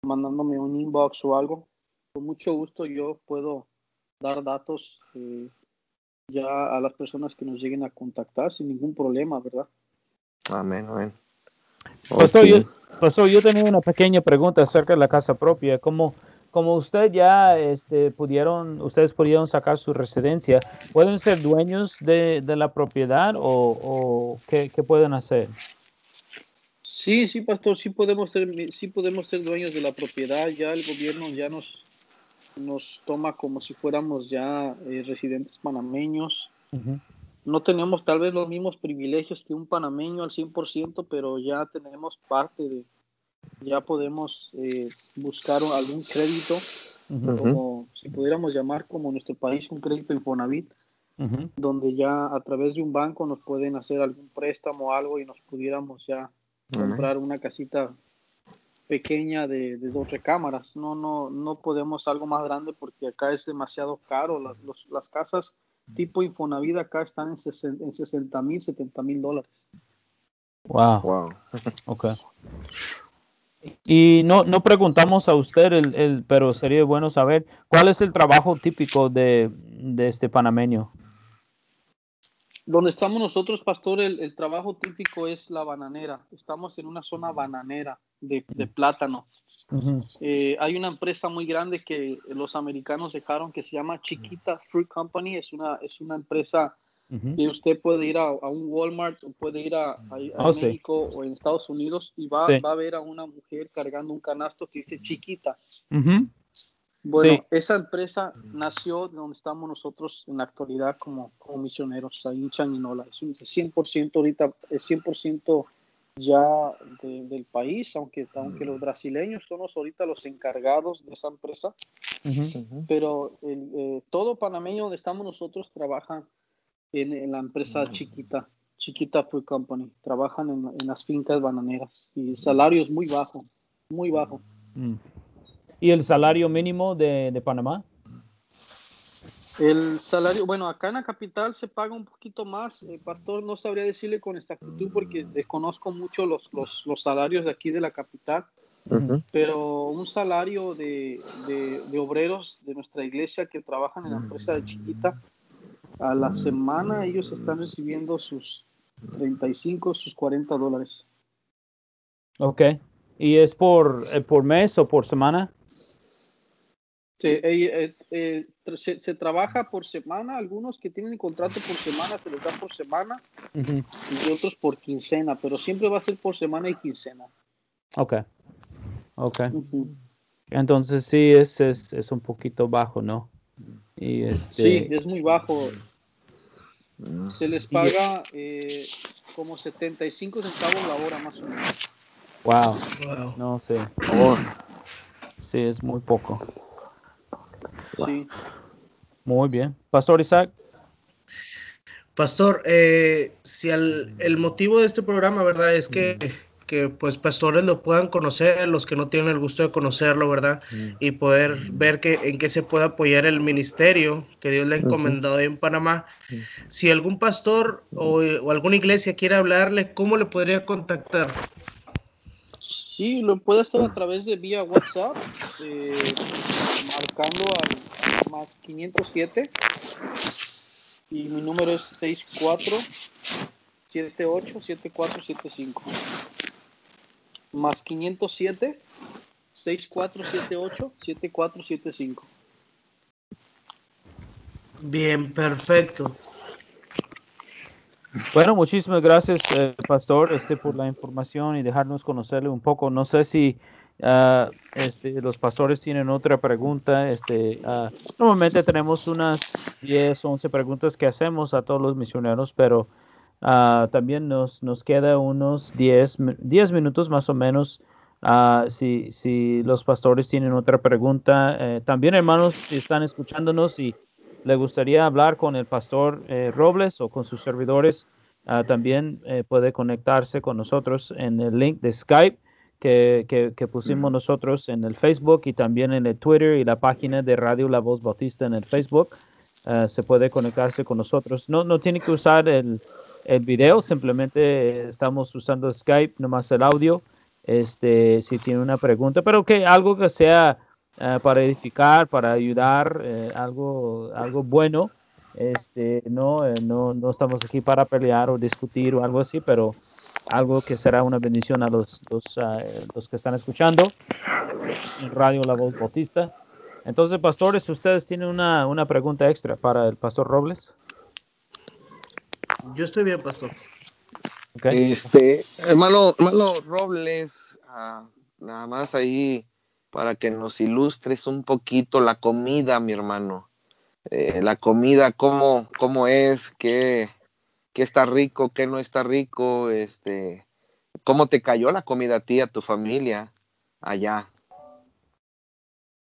mandándome un inbox o algo. Con mucho gusto yo puedo dar datos ya a las personas que nos lleguen a contactar sin ningún problema, ¿verdad? Amén, amén. Pastor, yo, yo tenía una pequeña pregunta acerca de la casa propia. Como, como usted ya este, pudieron, ustedes pudieron sacar su residencia, ¿pueden ser dueños de, la propiedad o, qué, pueden hacer? Sí, sí, pastor, sí podemos ser, sí podemos ser dueños de la propiedad. Ya el gobierno ya nos, nos toma como si fuéramos ya eh, residentes panameños. No tenemos tal vez los mismos privilegios que un panameño al 100%, pero ya tenemos parte de, ya podemos eh, buscar algún crédito, como si pudiéramos llamar como nuestro país un crédito Infonavit, donde ya a través de un banco nos pueden hacer algún préstamo o algo y nos pudiéramos ya comprar una casita pequeña de, dos recámaras. No, no, no podemos algo más grande porque acá es demasiado caro. Las, las casas tipo Infonavit acá están en, 60 mil, 70 mil dólares. Wow. wow. ok. Y no, no preguntamos a usted, el, el, pero sería bueno saber, ¿cuál es el trabajo típico de, de este panameño? Donde estamos nosotros, pastor, el, trabajo típico es la bananera. Estamos en una zona bananera de, plátano. Eh, hay una empresa muy grande que los americanos dejaron que se llama Chiquita Fruit Company. Es una, es una empresa que usted puede ir a, un Walmart o puede ir a, oh, México o en Estados Unidos y va, va, a ver a una mujer cargando un canasto que dice Chiquita. Bueno, esa empresa nació donde estamos nosotros en la actualidad como, como misioneros, ahí en Chaninola. Es un 100% ahorita, es 100% ya del país, aunque, aunque los brasileños son ahorita los encargados de esa empresa. Pero eh, todo panameño donde estamos nosotros trabajan en, la empresa chiquita, Chiquita Food Company. Trabajan en, las fincas bananeras y el salario es muy bajo, muy bajo. Mm. ¿Y el salario mínimo de, Panamá? El salario, bueno, acá en la capital se paga un poquito más. Eh, pastor, no sabría decirle con exactitud porque desconozco mucho los, los, salarios de aquí de la capital. Pero un salario de, de, obreros de nuestra iglesia que trabajan en la empresa de chiquita, a la semana ellos están recibiendo sus 35, sus 40 dólares. Ok. ¿Y es por, eh, por mes o por semana? Eh, eh, se, se, trabaja por semana, algunos que tienen contrato por semana se les da por semana y otros por quincena, pero siempre va a ser por semana y quincena. Ok, ok. Entonces sí, es, es, es, un poquito bajo, ¿no? Y este... Sí, es muy bajo. Se les paga eh, como 75 centavos la hora más o menos. Wow, no sé. Sí, es muy poco. Sí. Muy bien. Pastor Isaac. Pastor, eh, si el motivo de este programa, ¿verdad? Es que, que, pues pastores lo puedan conocer, los que no tienen el gusto de conocerlo, ¿verdad? Y poder ver que, en qué se puede apoyar el ministerio que Dios le ha encomendado en Panamá. Si algún pastor o, alguna iglesia quiere hablarle, ¿cómo le podría contactar? Sí, lo puede hacer a través de vía WhatsApp, eh, marcando al más 507 y mi número es 64787475 más 507 6478 7475 Bien, perfecto. Bueno, muchísimas gracias, eh, Pastor, este, por la información y dejarnos conocerle un poco. No sé si Uh, este, los pastores tienen otra pregunta. Este, uh, normalmente tenemos unas 10, 11 preguntas que hacemos a todos los misioneros, pero uh, también nos, nos queda unos 10, 10 minutos más o menos. si, si los pastores tienen otra pregunta, eh, también hermanos, si están escuchándonos y le gustaría hablar con el pastor eh, Robles o con sus servidores, también eh, puede conectarse con nosotros en el link de Skype que, pusimos nosotros en el Facebook y también en el Twitter y la página de Radio La Voz Bautista en el Facebook. Se puede conectarse con nosotros. No, no tiene que usar el, el video, simplemente estamos usando Skype, nomás el audio. Este, si tiene una pregunta, pero que algo que sea eh, para edificar, para ayudar, eh, algo, algo bueno. Este, no, no, no estamos aquí para pelear o discutir o algo así, pero algo que será una bendición a los, los, ah, los que están escuchando Radio La Voz Bautista. Entonces, pastores, ustedes tienen una, una pregunta extra para el pastor Robles. Yo estoy bien, pastor. Este, hermano, hermano Robles, ah, nada más ahí para que nos ilustres un poquito la comida, mi hermano. Eh, la comida, cómo, cómo es, qué, qué está rico, qué no está rico, este, cómo te cayó la comida a ti, a tu familia allá.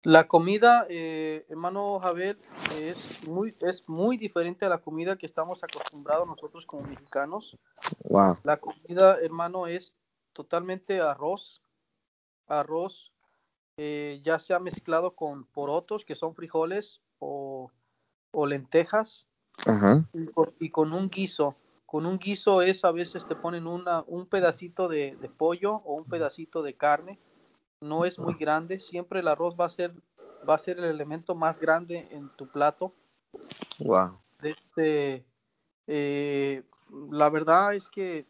La comida, eh, hermano Javier, es muy, es muy diferente a la comida que estamos acostumbrados nosotros como mexicanos. Wow. La comida, hermano, es totalmente arroz, arroz, eh, ya sea mezclado con porotos, que son frijoles, o, o lentejas, y con, y con un guiso. Con un guiso es a veces te ponen una, un pedacito de, de pollo o un pedacito de carne. No es muy grande. Siempre el arroz va a ser, va a ser el elemento más grande en tu plato. Wow. Este, eh, la verdad es que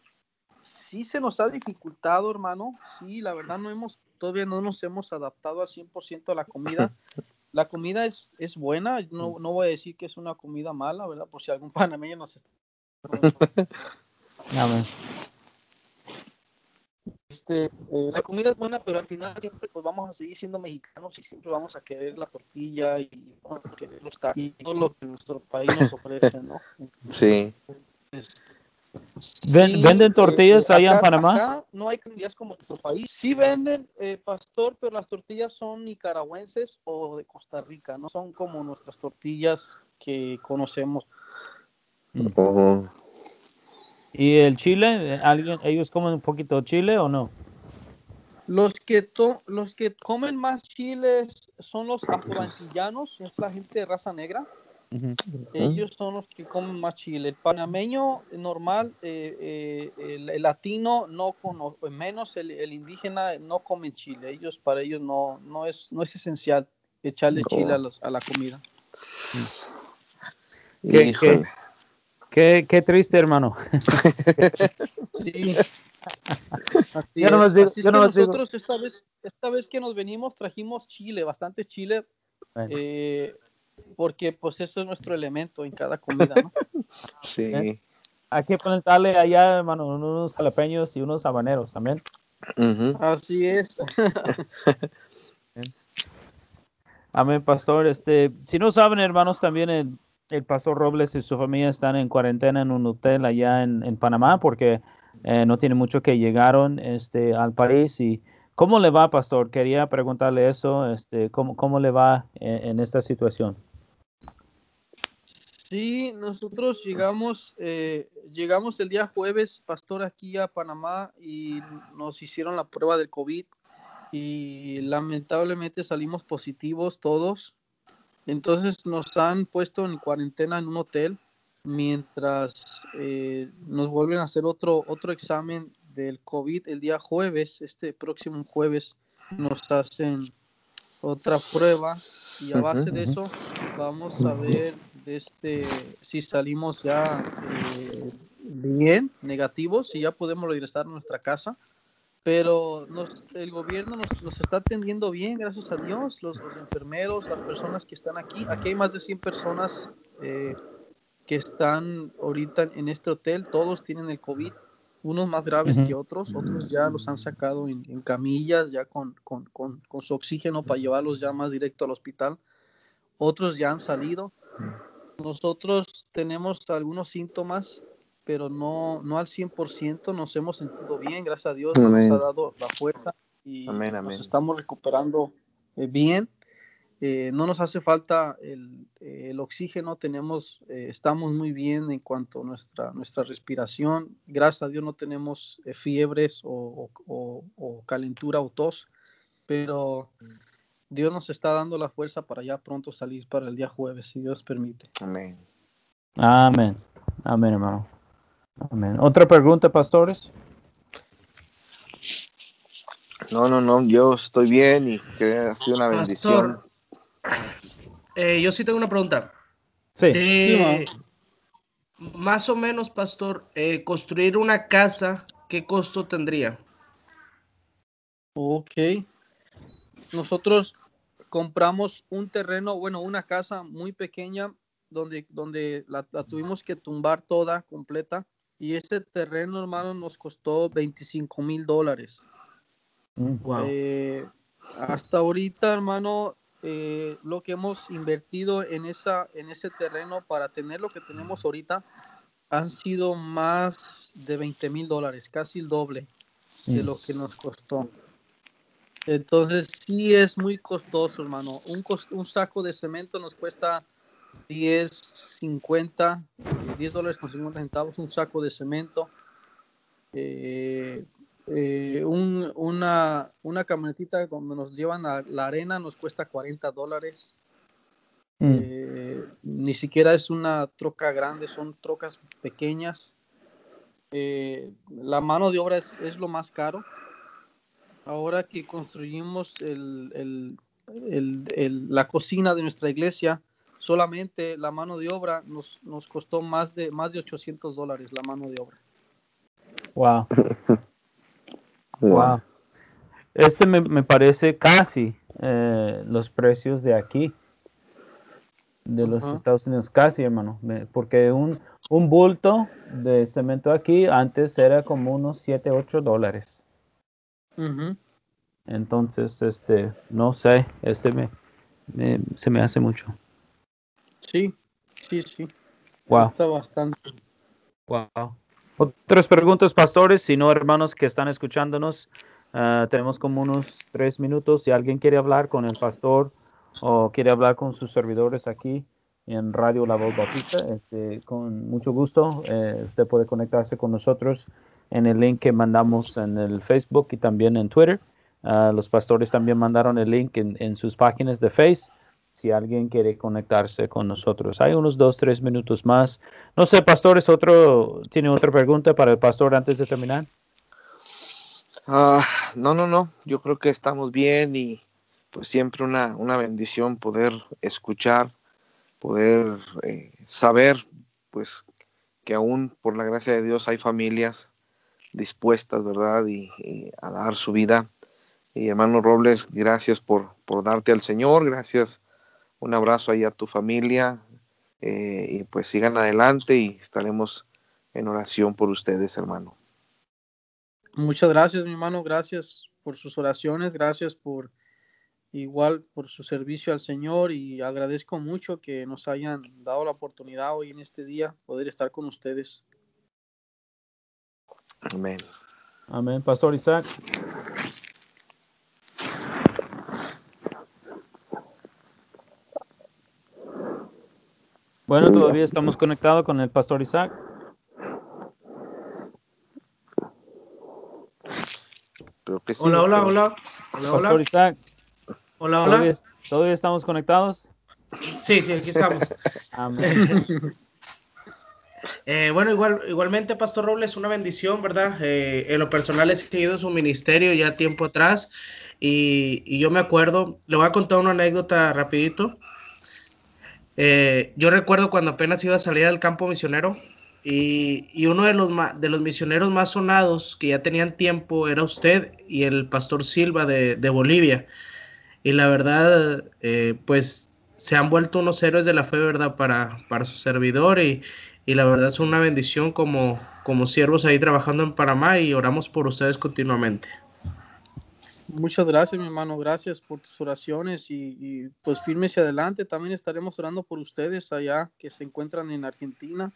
sí se nos ha dificultado, hermano. Sí, la verdad no hemos, todavía no nos hemos adaptado al 100% a la comida. La comida es, es buena, no, no voy a decir que es una comida mala, ¿verdad? Por si algún panameño nos está... Este, eh, la comida es buena, pero al final siempre pues vamos a seguir siendo mexicanos y siempre vamos a querer la tortilla y vamos a querer los tacos y todo lo que nuestro país nos ofrece, ¿no? Sí. Entonces, Ven- Sí, ¿Venden tortillas eh, allá en Panamá? acá no hay tortillas como en nuestro país. Sí venden, eh, pastor, pero las tortillas son nicaragüenses o de Costa Rica, no son como nuestras tortillas que conocemos. ¿Y el chile? ¿Alguien, ¿Ellos comen un poquito de chile o no? Los que, to- los que comen más chiles son los afroantillanos, es la gente de raza negra. Ellos son los que comen más chile. El panameño normal, eh, eh, el, el latino, no con, menos el, el indígena, no comen chile. Ellos, para ellos, no, no, es, no es esencial echarle No. chile a, los- a la comida. ¿Qué- Híjole. Qué, qué triste, hermano. Sí. Así Yo nomás es. digo- Así es yo que nomás digo- nosotros esta vez, esta vez que nos venimos trajimos chile, bastante chile, Bueno. eh, porque pues eso es nuestro elemento en cada comida, ¿no? Sí. ¿Eh? Hay que plantarle allá, hermano, unos jalapeños y unos habaneros también. Ujú. Así es. Amén, pastor. Este, si no saben, hermanos, también el, el pastor Robles y su familia están en cuarentena en un hotel allá en, Panamá porque eh, no tiene mucho que llegaron este, al país. Y ¿cómo le va, pastor? Quería preguntarle eso. Este, ¿cómo, cómo le va en, en esta situación? Sí, nosotros llegamos, eh, llegamos el día jueves, pastor, aquí a Panamá y nos hicieron la prueba del COVID y lamentablemente salimos positivos todos. Entonces nos han puesto en cuarentena en un hotel mientras eh, nos vuelven a hacer otro, otro examen del COVID el día jueves, este próximo jueves nos hacen otra prueba y a base de eso vamos a ver este si salimos ya eh, bien negativos si ya podemos regresar a nuestra casa pero nos- el gobierno nos, nos está atendiendo bien gracias a Dios los, los enfermeros las personas que están aquí aquí hay más de 100 personas eh, que están ahorita en este hotel todos tienen el COVID unos más graves Ujú. que otros, otros ya los han sacado en, en camillas, ya con, con, con, con su oxígeno para llevarlos ya más directo al hospital. Otros ya han salido. Nosotros tenemos algunos síntomas, pero no, no al 100%. Nos hemos sentido bien, gracias a Dios, nos ha dado la fuerza y Amén, nos amén. estamos recuperando eh, bien. Eh, no nos hace falta el, eh, el oxígeno, tenemos, eh, estamos muy bien en cuanto a nuestra, nuestra respiración. Gracias a Dios no tenemos eh, fiebres o- o calentura o tos, pero Dios nos está dando la fuerza para ya pronto salir para el día jueves, si Dios permite. Amén. Amén. Amén, hermano. Amén. ¿Otra pregunta, pastores? No, no, no, yo estoy bien y que ha sido una bendición. Pastor, eh, yo sí tengo una pregunta. Sí. De- más o menos, pastor, eh, construir una casa, ¿qué costo tendría? Ok. Nosotros compramos un terreno, bueno, una casa muy pequeña donde, donde la, la tuvimos que tumbar toda completa y ese terreno, hermano, nos costó 25 mil dólares. Mm, eh, hasta ahorita, hermano, eh, lo que hemos invertido en, esa, en ese terreno para tener lo que tenemos ahorita han sido más de 20 mil dólares, casi el doble de lo que nos costó. Entonces sí es muy costoso, hermano. Un, un saco de cemento nos cuesta 10, 50, 10 dólares con 50 centavos, un saco de cemento. Eh, eh, una, una camionetita donde nos llevan a la arena nos cuesta 40 dólares. Mm. Eh, ni siquiera es una troca grande, son trocas pequeñas. la mano de obra es, es, lo más caro. Ahora que construimos el, el, la cocina de nuestra iglesia, solamente la mano de obra nos, nos costó más de, más de 800 dólares la mano de obra. Wow. wow. Este me, me parece casi eh, los precios de aquí, de los Estados Unidos, casi hermano, porque un, un bulto de cemento aquí antes era como unos 7, 8 dólares. Entonces, este, no sé, este me, se me hace mucho. Sí, sí, sí. Wow. Está bastante. Wow. Otras preguntas, pastores, si no, hermanos que están escuchándonos, ah, tenemos como unos tres minutos. Si alguien quiere hablar con el pastor o quiere hablar con sus servidores aquí en Radio La Voz Bautista, este, con mucho gusto, eh, usted puede conectarse con nosotros en el link que mandamos en el Facebook y también en Twitter. Ah, los pastores también mandaron el link en, en sus páginas de Facebook si alguien quiere conectarse con nosotros. Hay unos dos, tres minutos más. No sé, pastores, otro, ¿tiene otra pregunta para el pastor antes de terminar? Ah, no, no, no. Yo creo que estamos bien y pues siempre una, una bendición poder escuchar, poder eh, saber, pues que aún por la gracia de Dios hay familias dispuestas, ¿verdad? Y, y a dar su vida. Y hermano Robles, gracias por, por darte al Señor, gracias un abrazo ahí a tu familia eh, y pues sigan adelante y estaremos en oración por ustedes, hermano. Muchas gracias, mi hermano, gracias por sus oraciones, gracias por igual por su servicio al Señor y agradezco mucho que nos hayan dado la oportunidad hoy en este día poder estar con ustedes. Amén. Amén, Pastor Isaac. Bueno, todavía estamos conectados con el pastor Isaac. hola, hola, hola, Pastor Isaac. Hola, hola. ¿Todavía, estamos conectados? Sí, sí, aquí estamos. Amén. Eh, bueno, igual, igualmente, Pastor Robles, una bendición, ¿verdad? Eh, en lo personal he seguido su ministerio ya tiempo atrás y, y, yo me acuerdo, le voy a contar una anécdota rapidito. Eh, yo recuerdo cuando apenas iba a salir al campo misionero y, uno de los, de los misioneros más sonados que ya tenían tiempo era usted y el pastor Silva de, Bolivia. Y la verdad, eh, pues se han vuelto unos héroes de la fe, ¿verdad? Para, para su servidor y, la verdad es una bendición como, como siervos ahí trabajando en Panamá y oramos por ustedes continuamente. Muchas gracias, mi hermano. Gracias por tus oraciones y, pues firmes y adelante. También estaremos orando por ustedes allá que se encuentran en Argentina.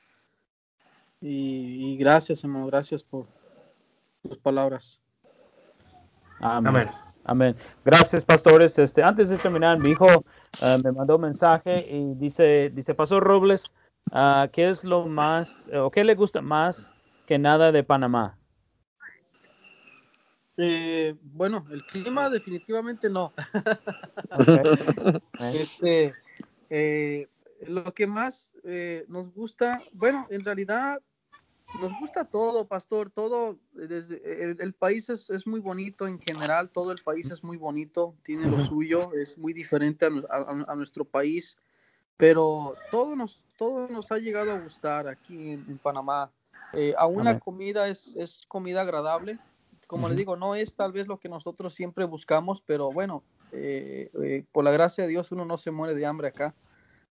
Y, gracias, hermano. Gracias por tus palabras. Amén. Amén. Gracias, pastores. Este, antes de terminar, mi hijo eh, me mandó un mensaje y dice, dice, Pastor Robles, uh, ¿qué es lo más, o qué le gusta más que nada de Panamá? Eh, bueno, el clima definitivamente no. este, eh, lo que más eh, nos gusta, bueno, en realidad nos gusta todo, pastor, todo, desde, el, país es, es, muy bonito en general, todo el país es muy bonito, tiene lo suyo, es muy diferente a, nuestro país, pero todo nos, todo nos ha llegado a gustar aquí en, Panamá. aún la comida es, es comida agradable, como le digo, no es tal vez lo que nosotros siempre buscamos, pero bueno, eh, eh, por la gracia de Dios uno no se muere de hambre acá.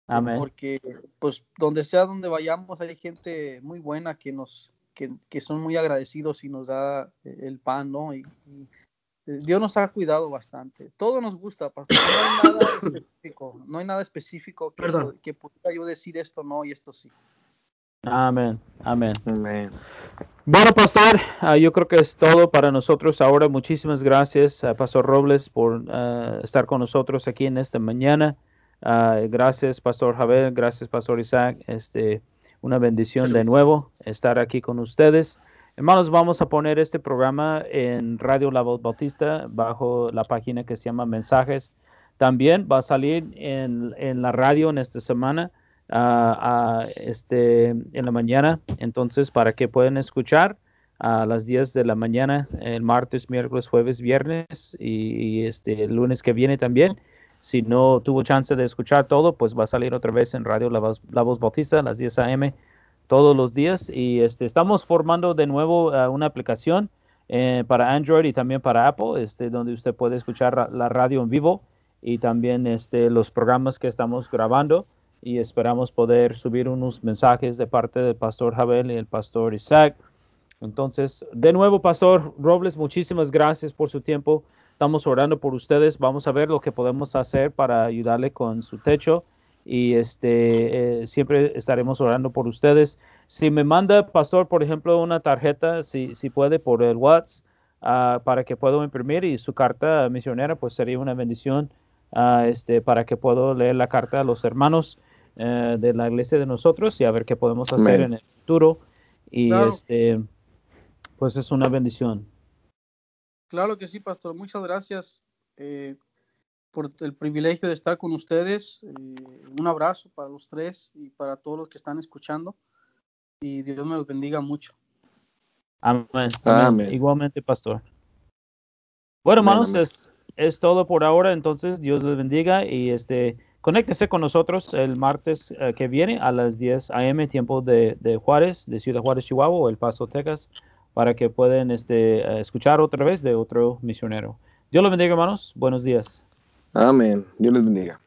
Amén. Porque pues donde sea donde vayamos hay gente muy buena que nos, que, son muy agradecidos y nos da el pan, ¿no? Y, Dios nos ha cuidado bastante. Todo nos gusta, pastor. No hay nada específico, no hay nada específico que, que pueda yo decir esto no y esto sí. Amén, amén. Bueno, pastor, ah, yo creo que es todo para nosotros ahora. Muchísimas gracias, a Pastor Robles, por ah, estar con nosotros aquí en esta mañana. Gracias, Pastor Javier. Gracias, Pastor Isaac. Este, una bendición de nuevo estar aquí con ustedes. Hermanos, vamos a poner este programa en Radio La Voz Bautista bajo la página que se llama Mensajes. También va a salir en, en la radio en esta semana a este, en la mañana, entonces para que puedan escuchar a las 10 de la mañana, el martes, miércoles, jueves, viernes y, este, lunes que viene también. Si no tuvo chance de escuchar todo, pues va a salir otra vez en Radio La Voz, La Voz Bautista a las 10 a.m. todos los días. Y este, estamos formando de nuevo uh, una aplicación eh, para Android y también para Apple, este, donde usted puede escuchar la radio en vivo y también este, los programas que estamos grabando y esperamos poder subir unos mensajes de parte del pastor Javel y el pastor Isaac. Entonces, de nuevo, pastor Robles, muchísimas gracias por su tiempo. Estamos orando por ustedes. Vamos a ver lo que podemos hacer para ayudarle con su techo y este eh, siempre estaremos orando por ustedes. Si me manda, pastor, por ejemplo, una tarjeta, si, si puede, por el WhatsApp, ah, para que pueda imprimir y su carta misionera, pues sería una bendición ah, este, para que pueda leer la carta a los hermanos. Eh, de la iglesia de nosotros y a ver qué podemos hacer en el futuro. Y este, pues es una bendición. Claro que sí, pastor. Muchas gracias eh, por el privilegio de estar con ustedes. Eh, un abrazo para los tres y para todos los que están escuchando. Y Dios me los bendiga mucho. Amén. Igualmente, pastor. Bueno, hermanos, es, es todo por ahora. Entonces, Dios les bendiga y este Conéctese con nosotros el martes eh, que viene a las 10 a.m. tiempo de, Juárez, de Ciudad Juárez, Chihuahua o El Paso, Texas, para que puedan este, eh, escuchar otra vez de otro misionero. Dios los bendiga, hermanos. Buenos días. Amén. Dios les bendiga.